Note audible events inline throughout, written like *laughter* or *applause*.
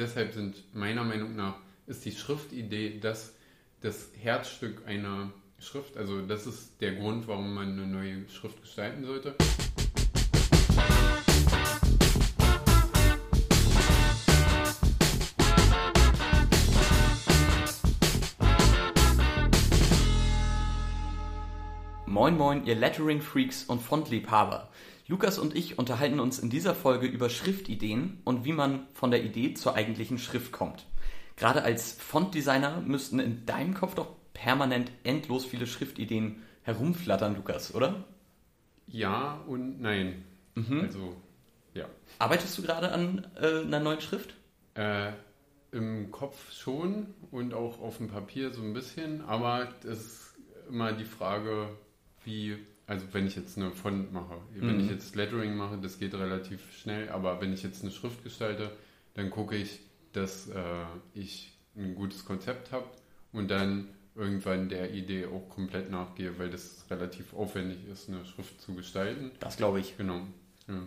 deshalb sind meiner Meinung nach ist die Schriftidee das, das Herzstück einer Schrift. Also das ist der Grund, warum man eine neue Schrift gestalten sollte. Moin Moin, ihr Lettering-Freaks und Fontliebhaber. Lukas und ich unterhalten uns in dieser Folge über Schriftideen und wie man von der Idee zur eigentlichen Schrift kommt. Gerade als Fontdesigner müssten in deinem Kopf doch permanent endlos viele Schriftideen herumflattern, Lukas, oder? Ja und nein. Mhm. Also, ja. Arbeitest du gerade an äh, einer neuen Schrift? Äh, Im Kopf schon und auch auf dem Papier so ein bisschen, aber es ist immer die Frage, wie, also wenn ich jetzt eine Font mache, wenn mhm. ich jetzt Lettering mache, das geht relativ schnell, aber wenn ich jetzt eine Schrift gestalte, dann gucke ich, dass äh, ich ein gutes Konzept habe und dann irgendwann der Idee auch komplett nachgehe, weil das relativ aufwendig ist, eine Schrift zu gestalten. Das glaube ich. Genau.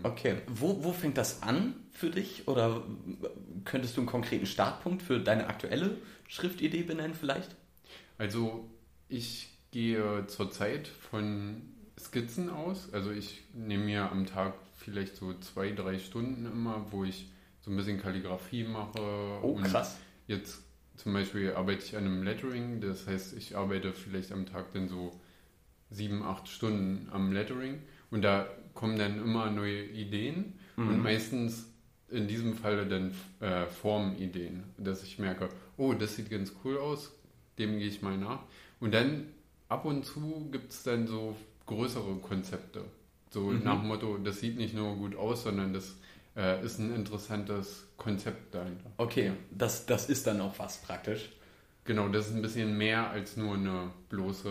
Okay, wo, wo fängt das an für dich? Oder könntest du einen konkreten Startpunkt für deine aktuelle Schriftidee benennen vielleicht? Also ich gehe zurzeit von Skizzen aus. Also ich nehme mir am Tag vielleicht so zwei, drei Stunden immer, wo ich so ein bisschen Kalligrafie mache. Oh, krass. jetzt zum Beispiel arbeite ich an einem Lettering, das heißt, ich arbeite vielleicht am Tag dann so sieben, acht Stunden am Lettering und da kommen dann immer neue Ideen mhm. und meistens in diesem Falle dann äh, Formideen, dass ich merke, oh, das sieht ganz cool aus, dem gehe ich mal nach. Und dann ab und zu gibt es dann so größere Konzepte. So mhm. nach dem Motto, das sieht nicht nur gut aus, sondern das äh, ist ein interessantes Konzept dahinter. Okay, das, das ist dann auch was praktisch. Genau, das ist ein bisschen mehr als nur eine bloße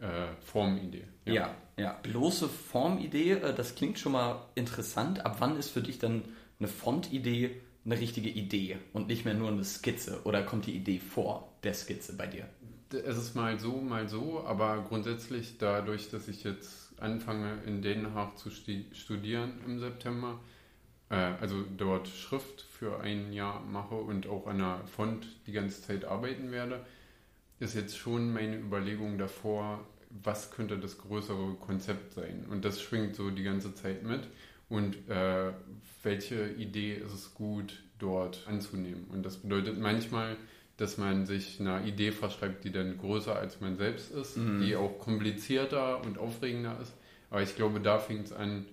äh, Formidee. Ja. ja, ja. Bloße Formidee, äh, das klingt schon mal interessant. Ab wann ist für dich dann eine Fontidee eine richtige Idee und nicht mehr nur eine Skizze? Oder kommt die Idee vor der Skizze bei dir? Es ist mal so, mal so, aber grundsätzlich dadurch, dass ich jetzt anfange in Den Haag zu studieren im September, äh, also dort Schrift für ein Jahr mache und auch an der Font die ganze Zeit arbeiten werde, ist jetzt schon meine Überlegung davor, was könnte das größere Konzept sein. Und das schwingt so die ganze Zeit mit. Und äh, welche Idee ist es gut, dort anzunehmen. Und das bedeutet manchmal, dass man sich einer Idee verschreibt, die dann größer als man selbst ist, mhm. die auch komplizierter und aufregender ist. Aber ich glaube, da fängt es an,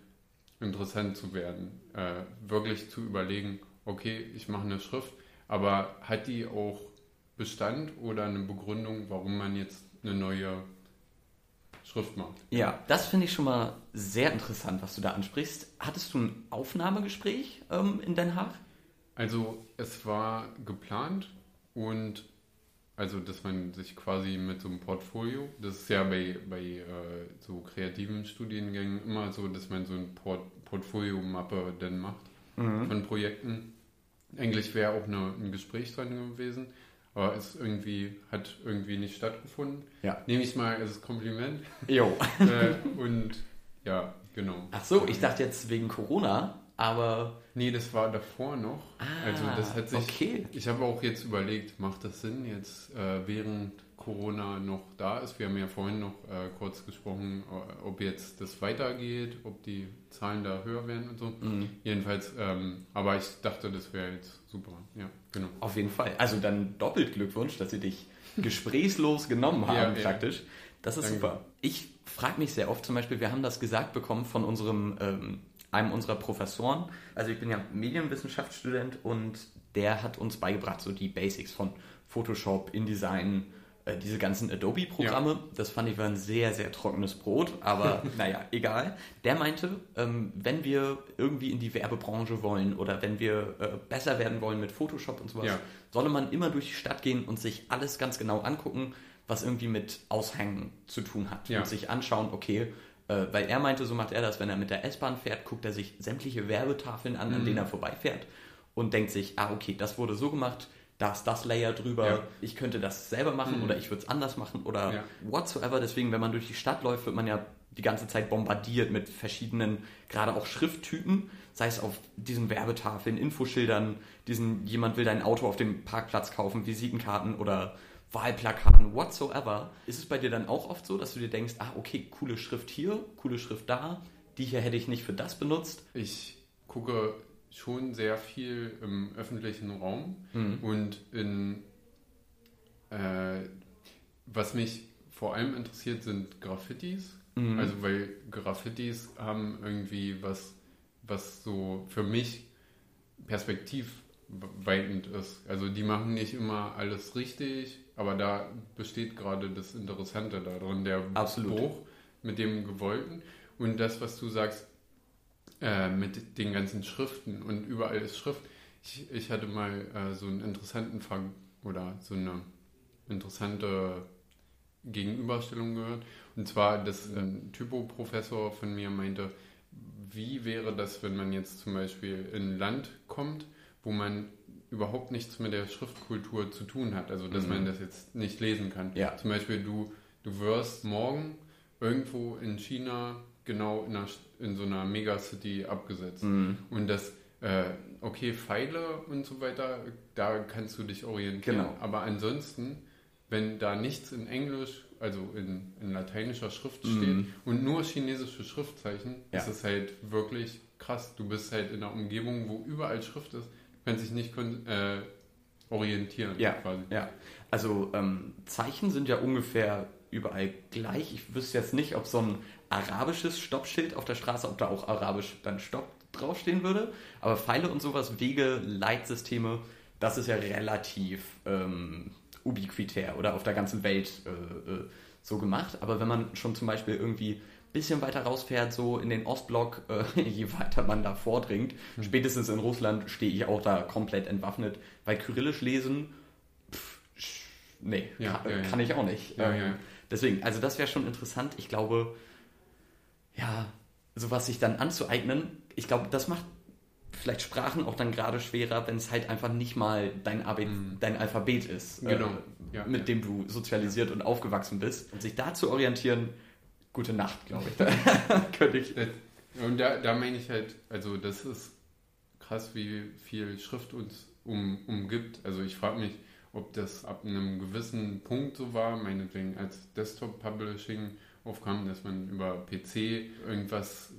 interessant zu werden. Äh, wirklich zu überlegen, okay, ich mache eine Schrift, aber hat die auch Bestand oder eine Begründung, warum man jetzt eine neue Schrift macht? Ja, das finde ich schon mal sehr interessant, was du da ansprichst. Hattest du ein Aufnahmegespräch ähm, in Den Haag? Also es war geplant, und also, dass man sich quasi mit so einem Portfolio, das ist ja bei, bei äh, so kreativen Studiengängen immer so, dass man so ein Port Portfolio-Mappe dann macht mhm. von Projekten. Eigentlich wäre auch eine, ein Gespräch dran gewesen, aber es irgendwie hat irgendwie nicht stattgefunden. Ja. Nehme ich mal als Kompliment. Jo. *laughs* äh, und ja, genau. Ach so, ich dachte jetzt wegen Corona aber. Nee, das war davor noch. Ah, also das hat sich. Okay. Ich habe auch jetzt überlegt, macht das Sinn, jetzt äh, während Corona noch da ist? Wir haben ja vorhin noch äh, kurz gesprochen, äh, ob jetzt das weitergeht, ob die Zahlen da höher werden und so. Mhm. Jedenfalls, ähm, aber ich dachte, das wäre jetzt super. Ja, genau. Auf jeden Fall. Also dann doppelt Glückwunsch, dass sie dich *laughs* gesprächslos genommen haben, ja, praktisch. Das ist Danke. super. Ich frage mich sehr oft zum Beispiel, wir haben das gesagt bekommen von unserem ähm, einem unserer Professoren. Also ich bin ja Medienwissenschaftsstudent und der hat uns beigebracht, so die Basics von Photoshop, InDesign, äh, diese ganzen Adobe-Programme. Ja. Das fand ich war ein sehr, sehr trockenes Brot, aber *laughs* naja, egal. Der meinte, ähm, wenn wir irgendwie in die Werbebranche wollen oder wenn wir äh, besser werden wollen mit Photoshop und sowas, ja. solle man immer durch die Stadt gehen und sich alles ganz genau angucken, was irgendwie mit Aushängen zu tun hat. Ja. Und sich anschauen, okay, äh, weil er meinte, so macht er das, wenn er mit der S-Bahn fährt, guckt er sich sämtliche Werbetafeln an, mhm. an denen er vorbeifährt und denkt sich, ah, okay, das wurde so gemacht, da ist das Layer drüber, ja. ich könnte das selber machen mhm. oder ich würde es anders machen oder ja. whatsoever. Deswegen, wenn man durch die Stadt läuft, wird man ja die ganze Zeit bombardiert mit verschiedenen, gerade auch Schrifttypen, sei es auf diesen Werbetafeln, Infoschildern, diesen jemand will dein Auto auf dem Parkplatz kaufen, Visitenkarten oder Wahlplakaten, whatsoever. Ist es bei dir dann auch oft so, dass du dir denkst, ah, okay, coole Schrift hier, coole Schrift da, die hier hätte ich nicht für das benutzt? Ich gucke schon sehr viel im öffentlichen Raum mhm. und in äh, was mich vor allem interessiert, sind Graffitis. Mhm. Also weil Graffitis haben irgendwie was, was so für mich perspektivweitend ist. Also die machen nicht immer alles richtig, aber da besteht gerade das Interessante darin, der Absolut. Bruch mit dem Gewollten. Und das, was du sagst, äh, mit den ganzen Schriften und überall ist Schrift. Ich, ich hatte mal äh, so einen interessanten Fall oder so eine interessante Gegenüberstellung gehört. Und zwar, dass ein Typo-Professor von mir meinte, wie wäre das, wenn man jetzt zum Beispiel in ein Land kommt, wo man überhaupt nichts mit der Schriftkultur zu tun hat, also dass mhm. man das jetzt nicht lesen kann. Ja. Zum Beispiel du, du wirst morgen irgendwo in China genau in, einer, in so einer Megacity abgesetzt. Mhm. Und das, äh, okay, Pfeile und so weiter, da kannst du dich orientieren. Genau. Aber ansonsten, wenn da nichts in Englisch, also in, in lateinischer Schrift mhm. steht und nur chinesische Schriftzeichen, ja. ist es halt wirklich krass. Du bist halt in einer Umgebung, wo überall Schrift ist, du kannst dich nicht äh, orientieren. Ja, quasi. ja. Also ähm, Zeichen sind ja ungefähr überall gleich. Ich wüsste jetzt nicht, ob so ein arabisches Stoppschild auf der Straße, ob da auch arabisch dann Stopp draufstehen würde. Aber Pfeile und sowas, Wege, Leitsysteme, das ist ja relativ ähm, ubiquitär oder auf der ganzen Welt äh, äh, so gemacht. Aber wenn man schon zum Beispiel irgendwie bisschen weiter rausfährt, so in den Ostblock, *laughs* äh, je weiter man da vordringt, mhm. spätestens in Russland stehe ich auch da komplett entwaffnet, weil Kyrillisch lesen, pff, nee, ja, kann, ja, kann, ich auch nicht. Ähm, deswegen, also das wäre schon interessant. Ich glaube, ja, sowas sich dann anzueignen, ich glaube, das macht vielleicht Sprachen auch dann gerade schwerer, wenn es halt einfach nicht mal dein, Ab mm. dein Alphabet ist, äh, genau. äh, ja, mit ja. dem du sozialisiert ja. und aufgewachsen bist. Und sich da zu orientieren, gute Nacht, glaube ich. *laughs* könnte ich. Und da, da meine ich halt, also das ist krass, wie viel Schrift uns um, umgibt. Also ich frage mich, ob das ab einem gewissen Punkt so war, meinetwegen als Desktop-Publishing aufkam, dass man über PC irgendwas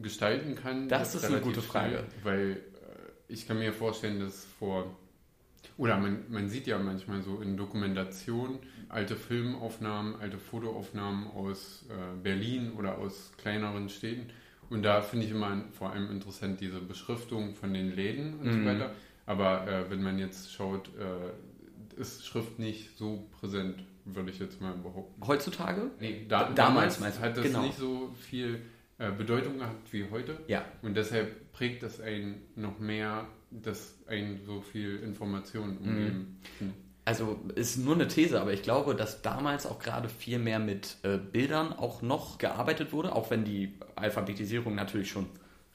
gestalten kann. Das, das ist eine gute Frage. Schnell, weil äh, ich kann mir vorstellen, dass vor, oder man, man sieht ja manchmal so in Dokumentation alte Filmaufnahmen, alte Fotoaufnahmen aus äh, Berlin oder aus kleineren Städten. Und da finde ich immer vor allem interessant diese Beschriftung von den Läden und mhm. so weiter. Aber äh, wenn man jetzt schaut, äh, ist Schrift nicht so präsent würde ich jetzt mal behaupten. Heutzutage? Nee, da, damals, damals hat das genau. nicht so viel äh, Bedeutung gehabt wie heute. Ja. Und deshalb prägt das einen noch mehr, dass einen so viel Informationen mhm. umgeben. Mhm. Also ist nur eine These, aber ich glaube, dass damals auch gerade viel mehr mit äh, Bildern auch noch gearbeitet wurde, auch wenn die Alphabetisierung natürlich schon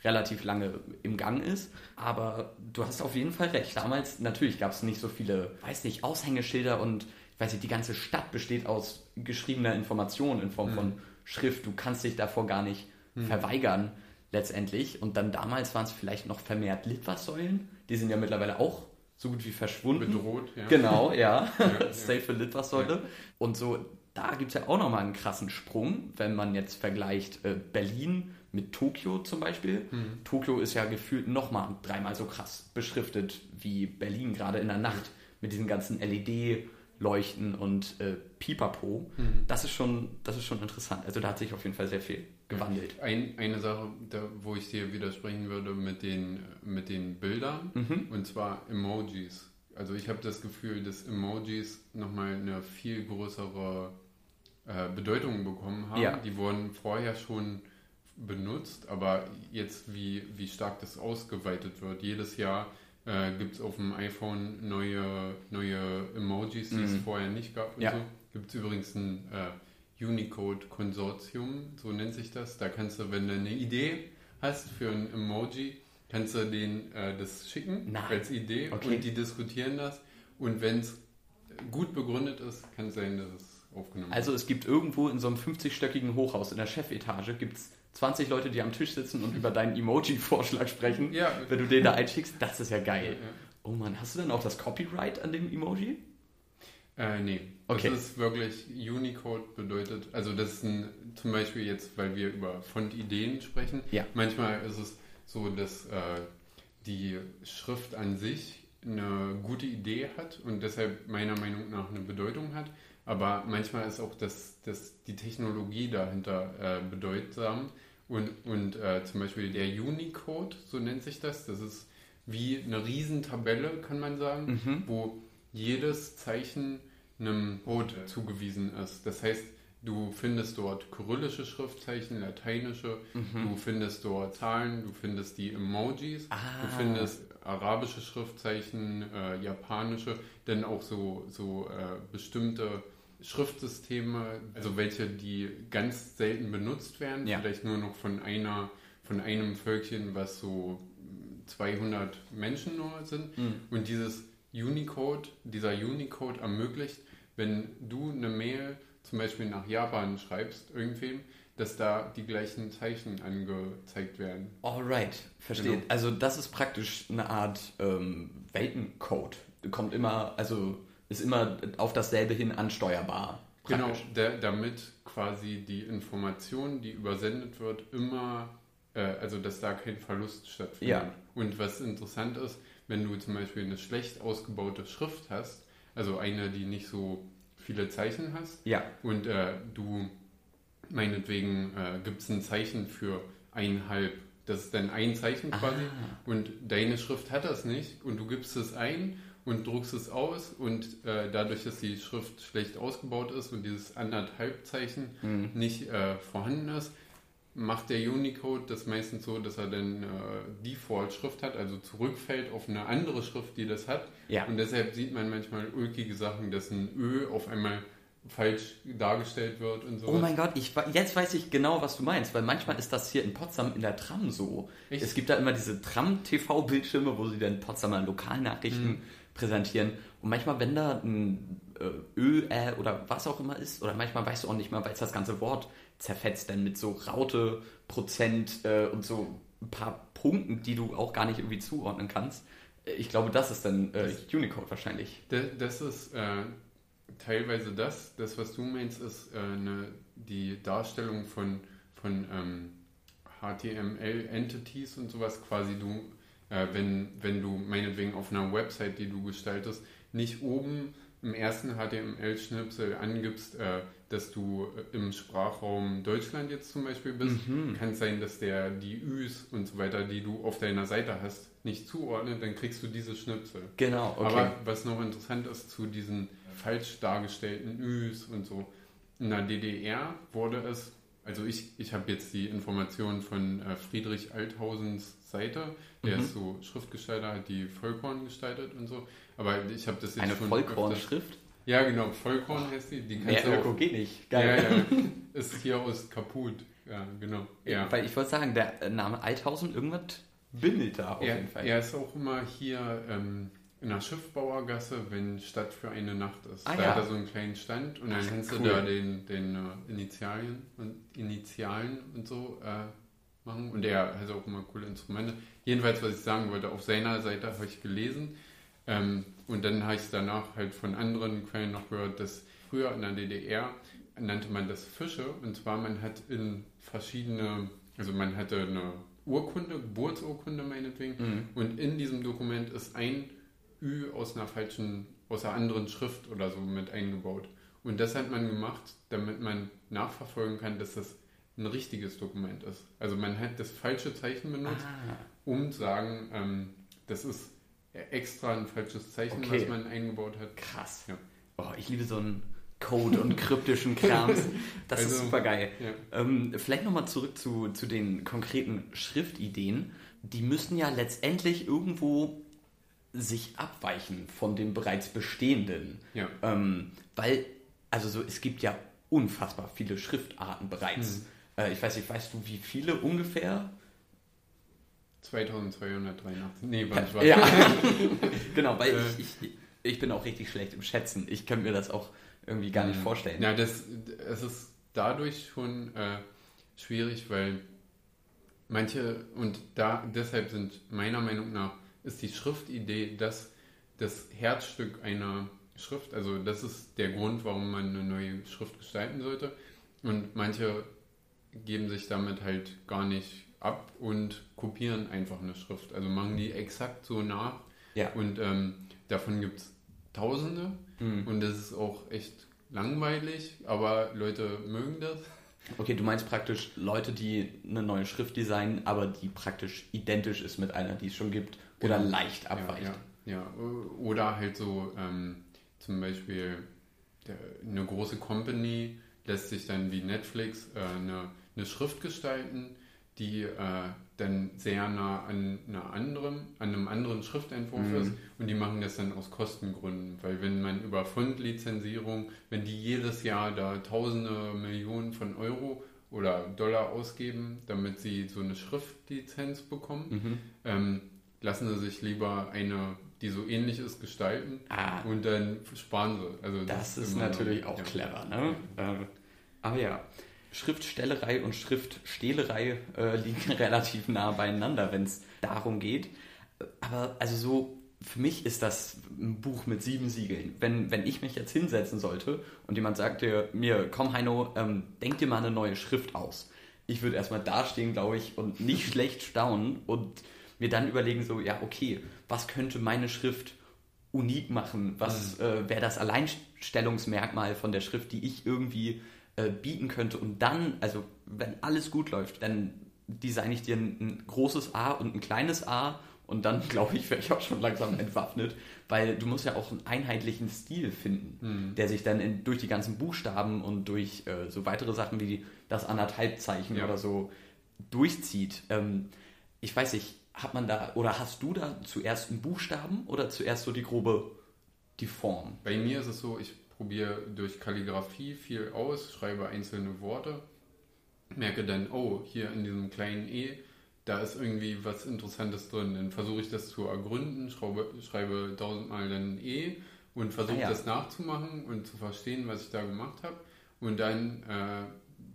relativ lange im Gang ist. Aber du hast auf jeden Fall recht. Damals natürlich gab es nicht so viele, weiß nicht, Aushängeschilder und ich weiß nicht, die ganze Stadt besteht aus geschriebener Information in Form mhm. von Schrift. Du kannst dich davor gar nicht mhm. verweigern letztendlich. Und dann damals waren es vielleicht noch vermehrt Litfaßsäulen. Die sind ja mittlerweile auch so gut wie verschwunden. Bedroht, ja. Genau, *laughs* ja. ja Safe Litfaßsäule. Ja. Und so, da gibt es ja auch nochmal einen krassen Sprung, wenn man jetzt vergleicht äh, Berlin mit Tokio zum Beispiel. Mhm. Tokio ist ja gefühlt nochmal dreimal so krass beschriftet wie Berlin, gerade in der Nacht mit diesen ganzen LED- Leuchten und äh, Pipapo. Mhm. Das, ist schon, das ist schon interessant. Also da hat sich auf jeden Fall sehr viel gewandelt. Ein, eine Sache, da, wo ich dir widersprechen würde mit den, mit den Bildern, mhm. und zwar Emojis. Also ich habe das Gefühl, dass Emojis nochmal eine viel größere äh, Bedeutung bekommen haben. Ja. Die wurden vorher schon benutzt, aber jetzt wie, wie stark das ausgeweitet wird. Jedes Jahr äh, gibt es auf dem iPhone neue, neue Emojis, die mhm. es vorher nicht gab. Ja. So. Gibt es übrigens ein äh, Unicode-Konsortium, so nennt sich das. Da kannst du, wenn du eine Idee hast für ein Emoji, kannst du denen äh, das schicken Nein. als Idee okay. und die diskutieren das. Und wenn es gut begründet ist, kann es sein, dass es aufgenommen Also es gibt irgendwo in so einem 50-stöckigen Hochhaus in der Chefetage gibt es 20 Leute, die am Tisch sitzen und über deinen Emoji-Vorschlag sprechen, ja. wenn du den da einschickst. Das ist ja geil. Ja, ja. Oh Mann, hast du denn auch das Copyright an dem Emoji? Äh, nee. Okay. Das ist wirklich Unicode bedeutet, also das ist ein, zum Beispiel jetzt, weil wir über Fontideen sprechen, ja. manchmal ist es so, dass äh, die Schrift an sich eine gute Idee hat und deshalb meiner Meinung nach eine Bedeutung hat. Aber manchmal ist auch das, das, die Technologie dahinter äh, bedeutsam. Und, und äh, zum Beispiel der Unicode, so nennt sich das, das ist wie eine Riesentabelle, kann man sagen, mhm. wo jedes Zeichen einem Code zugewiesen ist. Das heißt, du findest dort kyrillische Schriftzeichen, lateinische, mhm. du findest dort Zahlen, du findest die Emojis, ah. du findest arabische Schriftzeichen, äh, japanische, dann auch so, so äh, bestimmte Schriftsysteme, also welche, die ganz selten benutzt werden, ja. vielleicht nur noch von einer, von einem Völkchen, was so 200 Menschen nur sind. Mhm. Und dieses Unicode, dieser Unicode ermöglicht, wenn du eine Mail zum Beispiel nach Japan schreibst, irgendwem, dass da die gleichen Zeichen angezeigt werden. Alright, verstehe. Genau. Also das ist praktisch eine Art ähm, Weltencode. Kommt immer, also ist immer auf dasselbe hin ansteuerbar. Genau, praktisch. Genau, der, damit quasi die Information, die übersendet wird, immer, äh, also dass da kein Verlust stattfindet. Ja. Und was interessant ist, wenn du zum Beispiel eine schlecht ausgebaute Schrift hast, also eine, die nicht so viele Zeichen hast, ja. und äh, du meinetwegen äh, gibt es ein Zeichen für einhalb. Das ist dann ein Zeichen quasi. Ah. Und deine Schrift hat das nicht. Und du gibst es ein und druckst es aus. Und äh, dadurch, dass die Schrift schlecht ausgebaut ist und dieses anderthalb Zeichen mhm. nicht äh, vorhanden ist, macht der Unicode das meistens so, dass er dann äh, Default-Schrift hat, also zurückfällt auf eine andere Schrift, die das hat. Ja. Und deshalb sieht man manchmal ulkige Sachen, dass ein Ö auf einmal falsch dargestellt wird und so. Oh mein Gott, ich, jetzt weiß ich genau, was du meinst, weil manchmal ist das hier in Potsdam in der Tram so. Echt? Es gibt da immer diese Tram-TV-Bildschirme, wo sie dann Potsdamer Lokalnachrichten mhm. präsentieren. Und manchmal, wenn da ein äh, Ö, Ä oder was auch immer ist, oder manchmal weißt du auch nicht mal, weil es das ganze Wort zerfetzt dann mit so Raute, Prozent äh, und so ein paar Punkten, die du auch gar nicht irgendwie zuordnen kannst. Ich glaube, das ist dann äh, Unicode wahrscheinlich. Das, ist äh, teilweise das. Das, was du meinst, ist äh, eine, die Darstellung von, von ähm, HTML-Entities und sowas. Quasi du, äh, wenn, wenn du meinetwegen auf einer Website, die du gestaltest, nicht oben im ersten HTML-Schnipsel angibst, äh, dass du äh, im Sprachraum Deutschland jetzt zum Beispiel bist, mhm. kann es sein, dass der die Üs und so weiter, die du auf deiner Seite hast, nicht zuordnet, dann kriegst du diese Schnipsel. Genau, okay. Aber was noch interessant ist zu diesen falsch dargestellten Üs und so, in der DDR wurde es, also ich, ich habe jetzt die Informationen von äh, Friedrich Althausens Seite, der mhm. ist so Schriftgestalter, hat die Vollkorn gestaltet und so, aber ich habe das jetzt Eine Vollkornschrift? Ja, genau, Vollkorn heißt die. die kannst Mehr Öko geht nicht. Geil. Ja, ja, *laughs* ist hier aus kaputt. Ja, genau. Ja. Weil ich wollte sagen, der Name Althausen, irgendwas bimmelt da auf er, jeden Fall. Er ist auch immer hier ähm, in der Schiffbauergasse, wenn Stadt für eine Nacht ist. Ah, da ja. hat er so einen kleinen Stand und dann Ach, kannst cool. du da den, den uh, Initialien und Initialen und so uh, machen. Und er hat auch immer coole Instrumente. Jedenfalls, was ich sagen wollte, auf seiner Seite habe ich gelesen, ähm, und dann habe ich es danach halt von anderen Quellen noch gehört, dass früher in der DDR nannte man das Fische. Und zwar man hat in verschiedene, also man hatte eine Urkunde, Geburtsurkunde meinetwegen. Mhm. Und in diesem Dokument ist ein Ü aus einer falschen, aus einer anderen Schrift oder so mit eingebaut. Und das hat man gemacht, damit man nachverfolgen kann, dass das ein richtiges Dokument ist. Also man hat das falsche Zeichen benutzt, ah. um zu sagen, ähm, das ist extra ein falsches Zeichen, okay. was man eingebaut hat. Krass. Ja. Oh, ich liebe so einen Code und kryptischen *laughs* Krams. Das also, ist super geil. Ja. Ähm, vielleicht nochmal zurück zu, zu den konkreten Schriftideen. Die müssen ja letztendlich irgendwo sich abweichen von dem bereits bestehenden. Ja. Ähm, weil, also so, es gibt ja unfassbar viele Schriftarten bereits. Hm. Äh, ich weiß nicht, weißt du, wie viele ungefähr? 2283. Nee, war Ja, *laughs* genau, weil äh, ich, ich, ich bin auch richtig schlecht im Schätzen. Ich könnte mir das auch irgendwie gar nicht vorstellen. Ja, das, es ist dadurch schon äh, schwierig, weil manche, und da deshalb sind meiner Meinung nach, ist die Schriftidee das, das Herzstück einer Schrift. Also das ist der Grund, warum man eine neue Schrift gestalten sollte. Und manche geben sich damit halt gar nicht ab und kopieren einfach eine Schrift. Also machen die exakt so nach. Ja. Und ähm, davon gibt es Tausende. Mhm. Und das ist auch echt langweilig, aber Leute mögen das. Okay, du meinst praktisch Leute, die eine neue Schrift designen, aber die praktisch identisch ist mit einer, die es schon gibt oder genau. leicht abweicht. Ja, ja, ja. oder halt so ähm, zum Beispiel eine große Company lässt sich dann wie Netflix äh, eine, eine Schrift gestalten, die äh, dann sehr nah an, einer anderen, an einem anderen Schriftentwurf mhm. ist und die machen das dann aus Kostengründen, weil wenn man über Fundlizenzierung, wenn die jedes Jahr da tausende Millionen von Euro oder Dollar ausgeben, damit sie so eine Schriftlizenz bekommen, mhm. ähm, lassen sie sich lieber eine, die so ähnlich ist, gestalten ah. und dann sparen sie. Also das, das ist natürlich auch ja. clever, ne? Ja. Äh, aber ja. Schriftstellerei und Schriftstehlerei äh, liegen *laughs* relativ nah beieinander, wenn es darum geht. Aber also so, für mich ist das ein Buch mit sieben Siegeln. Wenn, wenn ich mich jetzt hinsetzen sollte und jemand sagt mir, komm Heino, ähm, denk dir mal eine neue Schrift aus. Ich würde erstmal dastehen, glaube ich, und nicht *laughs* schlecht staunen und mir dann überlegen, so, ja, okay, was könnte meine Schrift unik machen? Was mhm. äh, wäre das Alleinstellungsmerkmal von der Schrift, die ich irgendwie äh, bieten könnte. Und dann, also wenn alles gut läuft, dann designe ich dir ein, ein großes A und ein kleines A und dann, *laughs* glaube ich, wäre ich auch schon langsam entwaffnet, weil du musst ja auch einen einheitlichen Stil finden, mhm. der sich dann in, durch die ganzen Buchstaben und durch äh, so weitere Sachen wie das Anderthalbzeichen ja. oder so durchzieht. Ähm, ich weiß nicht, hat man da oder hast du da zuerst einen Buchstaben oder zuerst so die grobe die Form? Bei mir ist es so, ich probiere durch Kalligrafie viel aus, schreibe einzelne Worte, merke dann, oh, hier in diesem kleinen E, da ist irgendwie was Interessantes drin. Dann versuche ich das zu ergründen, schraube, schreibe tausendmal dann E und versuche ah, ja. das nachzumachen und zu verstehen, was ich da gemacht habe. Und dann äh,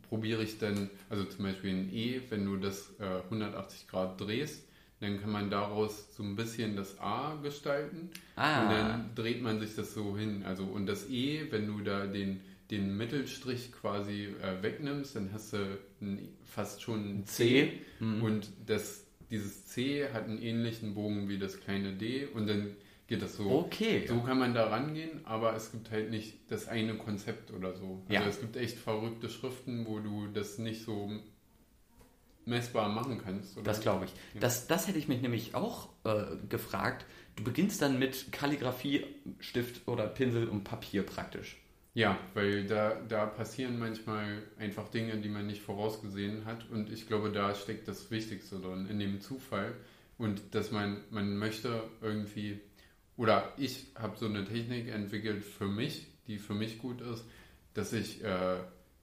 probiere ich dann, also zum Beispiel ein E, wenn du das äh, 180 Grad drehst, dann kann man daraus so ein bisschen das A gestalten ah. und dann dreht man sich das so hin. Also und das E, wenn du da den, den Mittelstrich quasi äh, wegnimmst, dann hast du ein, fast schon ein C, C. Mhm. und das, dieses C hat einen ähnlichen Bogen wie das kleine D und dann geht das so. Okay. So kann man da rangehen, aber es gibt halt nicht das eine Konzept oder so. Also ja. es gibt echt verrückte Schriften, wo du das nicht so messbar machen kannst. Oder? Das glaube ich. Ja. Das, das hätte ich mich nämlich auch äh, gefragt. Du beginnst dann mit Kalligrafie, Stift oder Pinsel und Papier praktisch. Ja, weil da, da passieren manchmal einfach Dinge, die man nicht vorausgesehen hat. Und ich glaube, da steckt das Wichtigste drin, in dem Zufall. Und dass man, man möchte irgendwie, oder ich habe so eine Technik entwickelt für mich, die für mich gut ist, dass ich äh,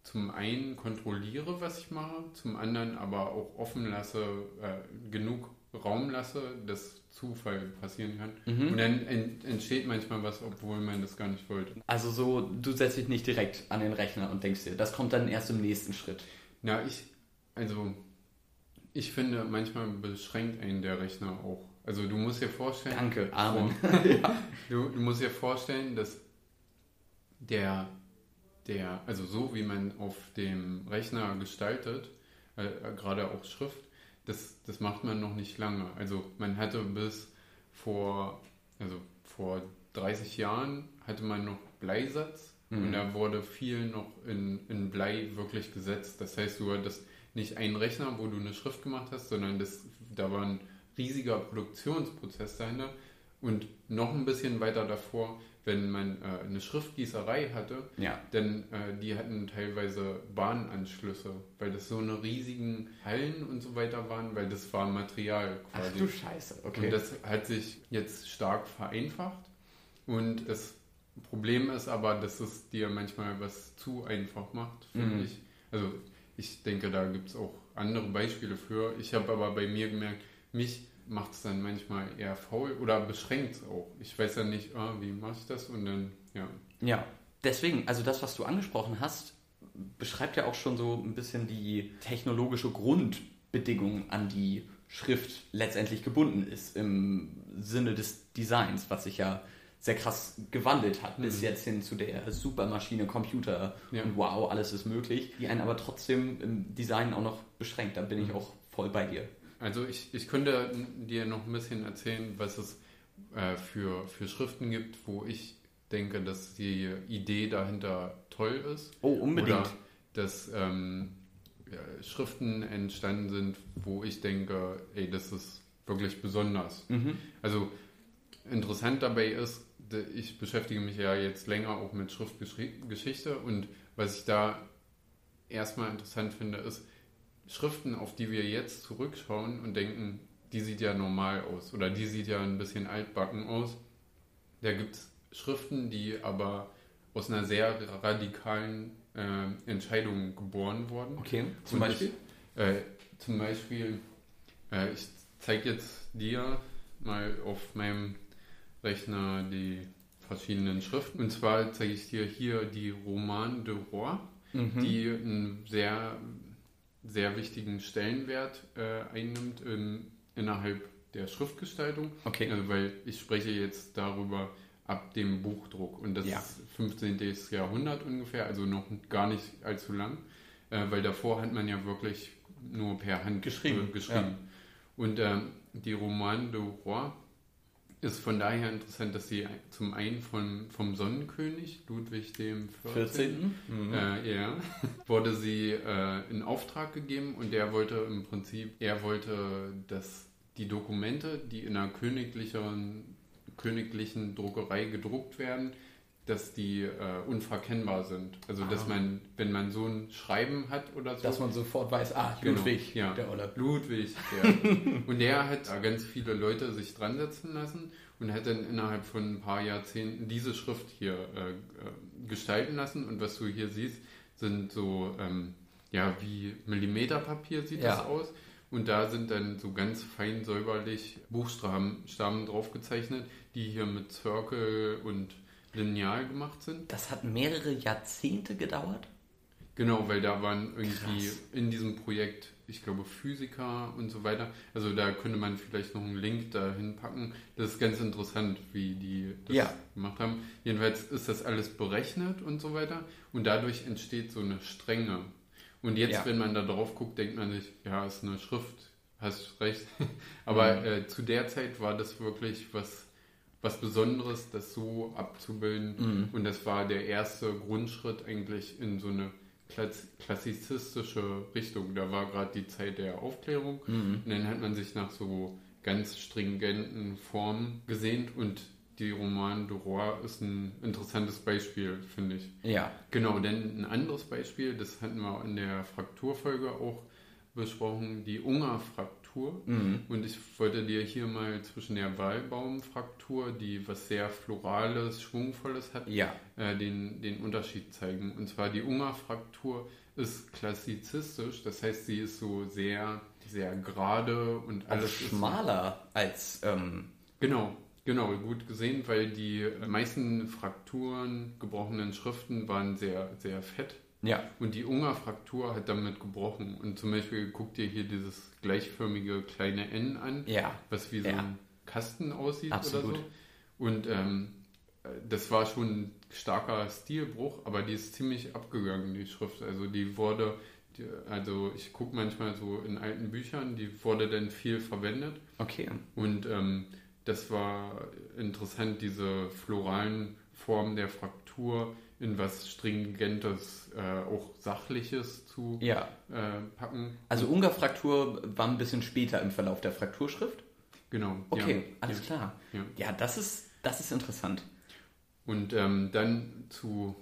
zum einen kontrolliere, was ich mache, zum anderen aber auch offen lasse, äh, genug Raum lasse, dass Zufall passieren kann. Mhm. Und dann ent entsteht manchmal was, obwohl man das gar nicht wollte. Also so, du setzt dich nicht direkt an den Rechner und denkst dir, das kommt dann erst im nächsten Schritt. Na, ich, also ich finde, manchmal beschränkt einen der Rechner auch. Also du musst dir vorstellen. Danke, Amen. *laughs* *laughs* ja. du, du musst dir vorstellen, dass der der, also so wie man auf dem Rechner gestaltet, äh, gerade auch Schrift, das, das macht man noch nicht lange. Also man hatte bis vor, also vor 30 Jahren hatte man noch Bleisatz mhm. und da wurde viel noch in, in Blei wirklich gesetzt. Das heißt, du hattest nicht einen Rechner, wo du eine Schrift gemacht hast, sondern das, da war ein riesiger Produktionsprozess dahinter. Und noch ein bisschen weiter davor wenn man äh, eine Schriftgießerei hatte, ja. dann äh, die hatten teilweise Bahnanschlüsse, weil das so eine riesigen Hallen und so weiter waren, weil das war Material quasi. Ach du Scheiße, okay. Und das hat sich jetzt stark vereinfacht und das Problem ist aber, dass es dir manchmal was zu einfach macht, finde mhm. ich. Also ich denke, da gibt es auch andere Beispiele für. Ich habe aber bei mir gemerkt, mich macht es dann manchmal eher faul oder beschränkt es auch. Ich weiß ja nicht, ah, wie mache ich das und dann, ja. Ja, deswegen, also das, was du angesprochen hast, beschreibt ja auch schon so ein bisschen die technologische Grundbedingung, an die Schrift letztendlich gebunden ist, im Sinne des Designs, was sich ja sehr krass gewandelt hat, mhm. bis jetzt hin zu der Supermaschine, Computer ja. und wow, alles ist möglich, die einen aber trotzdem im Design auch noch beschränkt. Da bin ich mhm. auch voll bei dir. Also ich, ich könnte dir noch ein bisschen erzählen, was es äh, für, für Schriften gibt, wo ich denke, dass die Idee dahinter toll ist. Oh, unbedingt. Oder dass ähm, ja, Schriften entstanden sind, wo ich denke, ey, das ist wirklich besonders. Mhm. Also interessant dabei ist, ich beschäftige mich ja jetzt länger auch mit Schriftgeschichte und was ich da erstmal interessant finde, ist, Schriften, auf die wir jetzt zurückschauen und denken, die sieht ja normal aus oder die sieht ja ein bisschen altbacken aus. Da gibt es Schriften, die aber aus einer sehr radikalen äh, Entscheidung geboren wurden. Okay, zum und Beispiel? Ich, äh, zum Beispiel, äh, ich zeige jetzt dir mal auf meinem Rechner die verschiedenen Schriften. Und zwar zeige ich dir hier die Roman de Roy, mhm. die einen sehr, sehr wichtigen Stellenwert äh, einnimmt in, innerhalb der Schriftgestaltung. Okay. Also, weil ich spreche jetzt darüber ab dem Buchdruck und das ja. ist 15. Jahrhundert ungefähr, also noch gar nicht allzu lang, äh, weil davor hat man ja wirklich nur per Hand geschrieben. Äh, geschrieben. Ja. Und äh, die Roman de Roy ist von daher interessant, dass sie zum einen von, vom Sonnenkönig Ludwig dem 14. Mhm. Äh, ja, *laughs* wurde sie äh, in Auftrag gegeben und der wollte im Prinzip, er wollte, dass die Dokumente, die in einer königlichen, königlichen Druckerei gedruckt werden, dass die äh, unverkennbar sind. Also ah. dass man, wenn man so ein Schreiben hat oder so. Dass man sofort weiß, ah, genau. Ludwig, genau, ja, der Oller. Ludwig, der. *laughs* und der hat da ganz viele Leute sich dran setzen lassen und hat dann innerhalb von ein paar Jahrzehnten diese Schrift hier äh, äh, gestalten lassen. Und was du hier siehst, sind so, ähm, ja, wie Millimeterpapier sieht ja. das aus. Und da sind dann so ganz fein säuberlich Buchstaben drauf gezeichnet, die hier mit Circle und lineal gemacht sind. Das hat mehrere Jahrzehnte gedauert? Genau, weil da waren irgendwie Krass. in diesem Projekt, ich glaube, Physiker und so weiter. Also da könnte man vielleicht noch einen Link dahin packen. Das ist ganz interessant, wie die das ja. gemacht haben. Jedenfalls ist das alles berechnet und so weiter. Und dadurch entsteht so eine Strenge. Und jetzt, ja. wenn man da drauf guckt, denkt man sich, ja, ist eine Schrift, hast recht. *laughs* Aber mhm. äh, zu der Zeit war das wirklich was was Besonderes, das so abzubilden. Mhm. Und das war der erste Grundschritt eigentlich in so eine klassizistische Richtung. Da war gerade die Zeit der Aufklärung. Mhm. Und dann hat man sich nach so ganz stringenten Formen gesehnt und die Roman de Roy ist ein interessantes Beispiel, finde ich. Ja. Genau, denn ein anderes Beispiel, das hatten wir in der Frakturfolge auch besprochen, die Unger-Fraktur Fraktur. Mhm. Und ich wollte dir hier mal zwischen der Wahlbaumfraktur, die was sehr Florales, Schwungvolles hat, ja. äh, den, den Unterschied zeigen. Und zwar die Ungerfraktur ist klassizistisch, das heißt, sie ist so sehr, sehr gerade und alles. Also schmaler so, als. Ähm genau, Genau, gut gesehen, weil die meisten Frakturen, gebrochenen Schriften waren sehr, sehr fett. Ja. Und die Ungerfraktur hat damit gebrochen. Und zum Beispiel guck dir hier dieses gleichförmige kleine N an, ja. was wie so ja. ein Kasten aussieht Absolut. oder so. Und ähm, das war schon ein starker Stilbruch, aber die ist ziemlich abgegangen, die Schrift. Also die wurde, die, also ich gucke manchmal so in alten Büchern, die wurde dann viel verwendet. Okay. Und ähm, das war interessant, diese floralen Formen der Fraktur in was Stringentes, äh, auch Sachliches zu ja. äh, packen. Also Ungerfraktur war ein bisschen später im Verlauf der Frakturschrift? Genau. Okay, ja. alles ja. klar. Ja. ja, das, ist, das ist interessant. Und ähm, dann zu,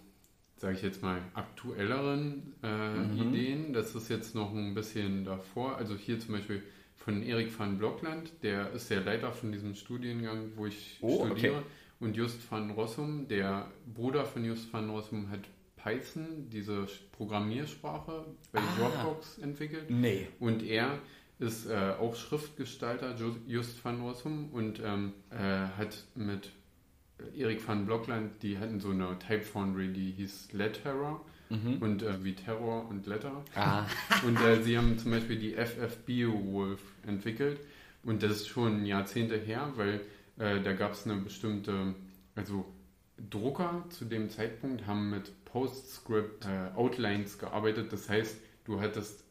sage ich jetzt mal, aktuelleren äh, mhm. Ideen. Das ist jetzt noch ein bisschen davor. Also hier zum Beispiel von Erik van Blockland, der ist der Leiter von diesem Studiengang, wo ich oh, studiere. Okay. Und Just van Rossum, der Bruder von Just van Rossum, hat Python, diese Programmiersprache, bei ah. Dropbox entwickelt. Nee. Und er ist äh, auch Schriftgestalter, Just van Rossum, und ähm, äh, hat mit Erik van Blockland, die hatten so eine Type Foundry, die hieß Letterer. Mhm. Und äh, wie Terror und Letter. Ah. *laughs* Und äh, sie haben zum Beispiel die FF Beowulf entwickelt. Und das ist schon Jahrzehnte her, weil äh, da gab es eine bestimmte, also Drucker zu dem Zeitpunkt haben mit PostScript äh, Outlines gearbeitet. Das heißt, du hattest,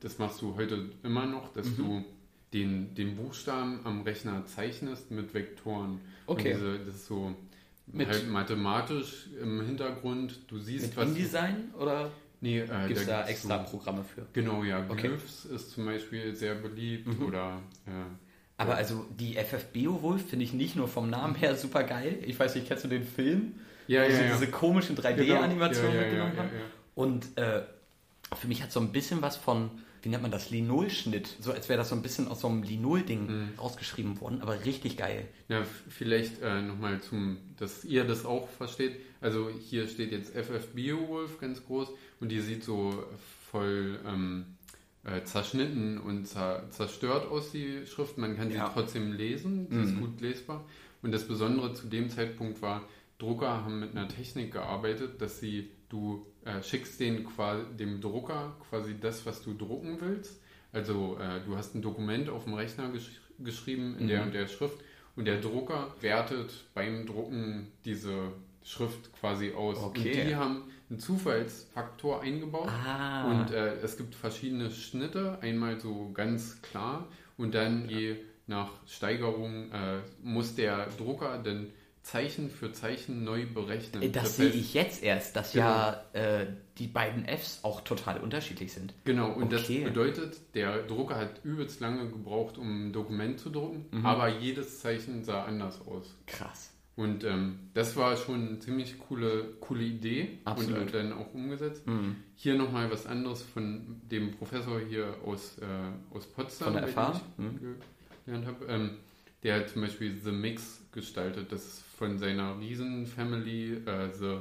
das machst du heute immer noch, dass mhm. du den, den Buchstaben am Rechner zeichnest mit Vektoren. Okay. Diese, das ist so mit halt mathematisch im Hintergrund. Du siehst mit was. InDesign oder? Nee, äh, gibt es da, da extra so, Programme für? Genau, ja. Okay. Glyphs ist zum Beispiel sehr beliebt mhm. oder. Äh, aber also die FFBO-Wolf finde ich nicht nur vom Namen her super geil. Ich weiß nicht, kennst du den Film? Ja, wo ja, sie ja. diese komischen 3D-Animationen genau. ja, mitgenommen haben. Und äh, für mich hat so ein bisschen was von wie nennt man das, Linolschnitt. So als wäre das so ein bisschen aus so einem Linol-Ding mhm. rausgeschrieben worden, aber richtig geil. Ja, vielleicht äh, nochmal zum, dass ihr das auch versteht. Also hier steht jetzt FF Beowulf ganz groß und die sieht so voll ähm, äh, zerschnitten und zerstört aus, die Schrift. Man kann sie ja. trotzdem lesen, sie mhm. ist gut lesbar. Und das Besondere zu dem Zeitpunkt war, Drucker haben mit einer Technik gearbeitet, dass sie du äh, schickst den dem Drucker quasi das, was du drucken willst. Also äh, du hast ein Dokument auf dem Rechner gesch geschrieben in mhm. der und der Schrift und der Drucker wertet beim Drucken diese Schrift quasi aus. Okay. Und die haben einen Zufallsfaktor eingebaut ah. und äh, es gibt verschiedene Schnitte, einmal so ganz klar und dann je nach Steigerung äh, muss der Drucker dann Zeichen für Zeichen neu berechnen. Das, das sehe ich jetzt erst, dass genau. ja äh, die beiden Fs auch total unterschiedlich sind. Genau, und okay. das bedeutet, der Drucker hat übelst lange gebraucht, um ein Dokument zu drucken, mhm. aber jedes Zeichen sah anders aus. Krass. Und ähm, das war schon eine ziemlich coole, coole Idee Absolut. und dann auch umgesetzt. Mhm. Hier nochmal was anderes von dem Professor hier aus, äh, aus Potsdam, von der FH? Mhm. gelernt habe. Ähm, der hat zum Beispiel The Mix gestaltet. Das ist von seiner Riesen-Family, äh, The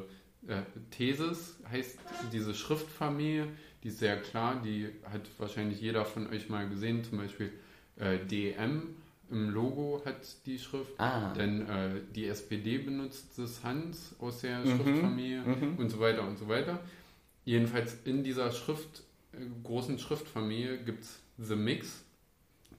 äh, Thesis heißt diese Schriftfamilie, die ist sehr klar, die hat wahrscheinlich jeder von euch mal gesehen, zum Beispiel äh, DM im Logo hat die Schrift, ah. denn äh, die SPD benutzt das Hans aus der mhm. Schriftfamilie mhm. und so weiter und so weiter. Jedenfalls in dieser Schrift, äh, großen Schriftfamilie gibt es The Mix,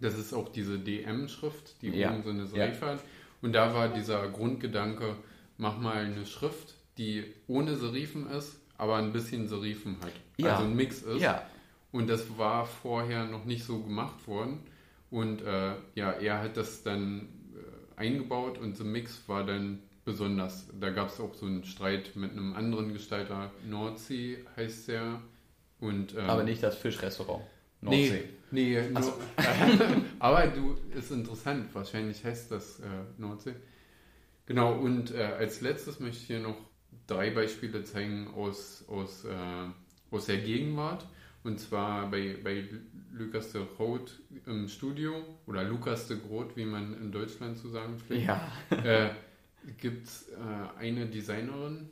das ist auch diese DM-Schrift, die ja. oben so eine Seife ja. hat. Und da war dieser Grundgedanke, mach mal eine Schrift, die ohne Serifen ist, aber ein bisschen Serifen hat. Ja. Also ein Mix ist. Ja. Und das war vorher noch nicht so gemacht worden. Und äh, ja, er hat das dann äh, eingebaut und The Mix war dann besonders. Da gab es auch so einen Streit mit einem anderen Gestalter. Nordsee heißt der. Und, ähm, aber nicht das Fischrestaurant. Nordsee. Nee, nee so. *laughs* *laughs* aber du, ist interessant, wahrscheinlich heißt das äh, Nordsee. Genau, und äh, als letztes möchte ich hier noch drei Beispiele zeigen aus, aus, äh, aus der Gegenwart. Und zwar bei, bei Lukas de Groot im Studio oder Lukas de Groot, wie man in Deutschland zu sagen pflegt. Ja. *laughs* äh, gibt es äh, eine Designerin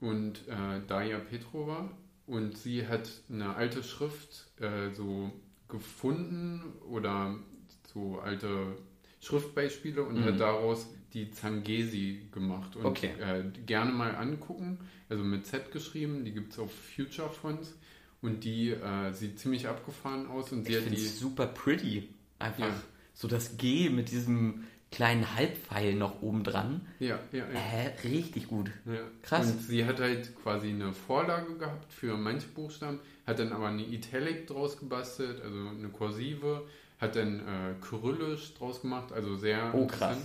und äh, Daya Petrova und sie hat eine alte Schrift äh, so gefunden oder so alte Schriftbeispiele und mhm. hat daraus die Zangesi gemacht. Und okay. äh, gerne mal angucken. Also mit Z geschrieben, die gibt es auf Future Fonts und die äh, sieht ziemlich abgefahren aus und sie ich hat die super pretty. Einfach ja. so das G mit diesem kleinen Halbpfeil noch oben dran. Ja, ja, ja. Äh, richtig gut. Ja. Krass. Und sie hat halt quasi eine Vorlage gehabt für manche Buchstaben, hat dann aber eine Italic draus gebastelt, also eine Kursive, hat dann äh, Kyrillisch draus gemacht, also sehr oh, krass.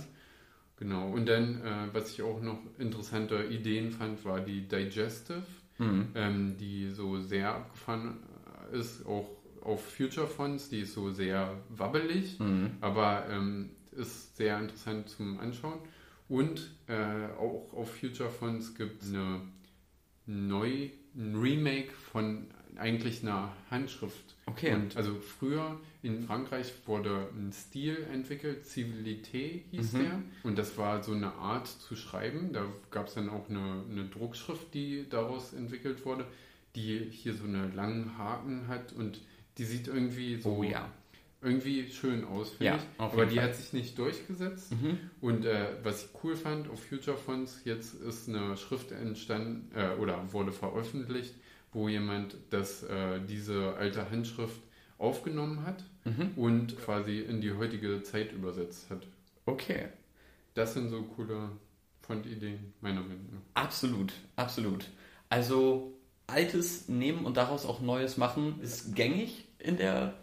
Genau. Und dann, äh, was ich auch noch interessante Ideen fand, war die Digestive, mhm. ähm, die so sehr abgefahren ist, auch auf Future Fonts, die ist so sehr wabbelig, mhm. aber ähm, ist sehr interessant zum Anschauen. Und äh, auch auf Future Fonts gibt es eine neu, ein Remake von eigentlich einer Handschrift. Okay. Und also früher in Frankreich wurde ein Stil entwickelt, Civilité hieß mhm. der. Und das war so eine Art zu schreiben. Da gab es dann auch eine, eine Druckschrift, die daraus entwickelt wurde, die hier so einen langen Haken hat und die sieht irgendwie so oh, ja irgendwie schön aus, finde Ja, ich. Aber die Fall. hat sich nicht durchgesetzt. Mhm. Und äh, was ich cool fand auf Future Fonts, jetzt ist eine Schrift entstanden äh, oder wurde veröffentlicht, wo jemand das, äh, diese alte Handschrift aufgenommen hat Mhm. und quasi in die heutige Zeit übersetzt hat. Okay. Das sind so coole Fontideen, meiner Meinung nach. Absolut, absolut. Also Altes nehmen und daraus auch Neues machen ist gängig in der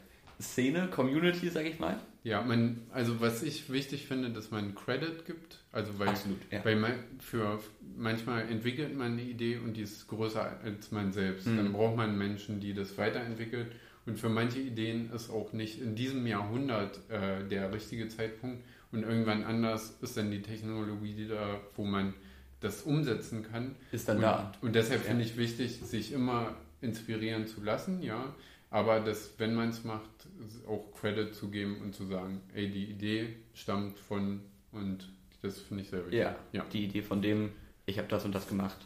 Szene, Community, sag ich mal. Ja, man, also was ich wichtig finde, dass man Credit gibt. Also weil, Absolut, ja. weil man für manchmal entwickelt man eine Idee und die ist größer als man selbst. Mhm. Dann braucht man Menschen, die das weiterentwickelt. Und für manche Ideen ist auch nicht in diesem Jahrhundert äh, der richtige Zeitpunkt. Und irgendwann anders ist dann die Technologie da, wo man das umsetzen kann. Ist dann und, da. Und deshalb Ja. finde ich wichtig, sich immer inspirieren zu lassen, ja. Aber dass, wenn man es macht, auch Credit zu geben und zu sagen, ey, die Idee stammt von und das finde ich sehr wichtig. Ja, ja. die Idee von dem, ich habe das und das gemacht.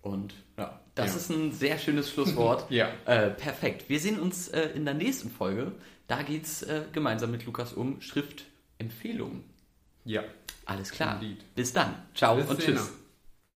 Und ja, das Ja. ist ein sehr schönes Schlusswort. *laughs* Ja. Äh, perfekt. Wir sehen uns äh, in der nächsten Folge. Da geht es äh, gemeinsam mit Lukas um Schriftempfehlungen. Ja. Alles klar. Indeed. Bis dann. Ciao Bis und tschüss.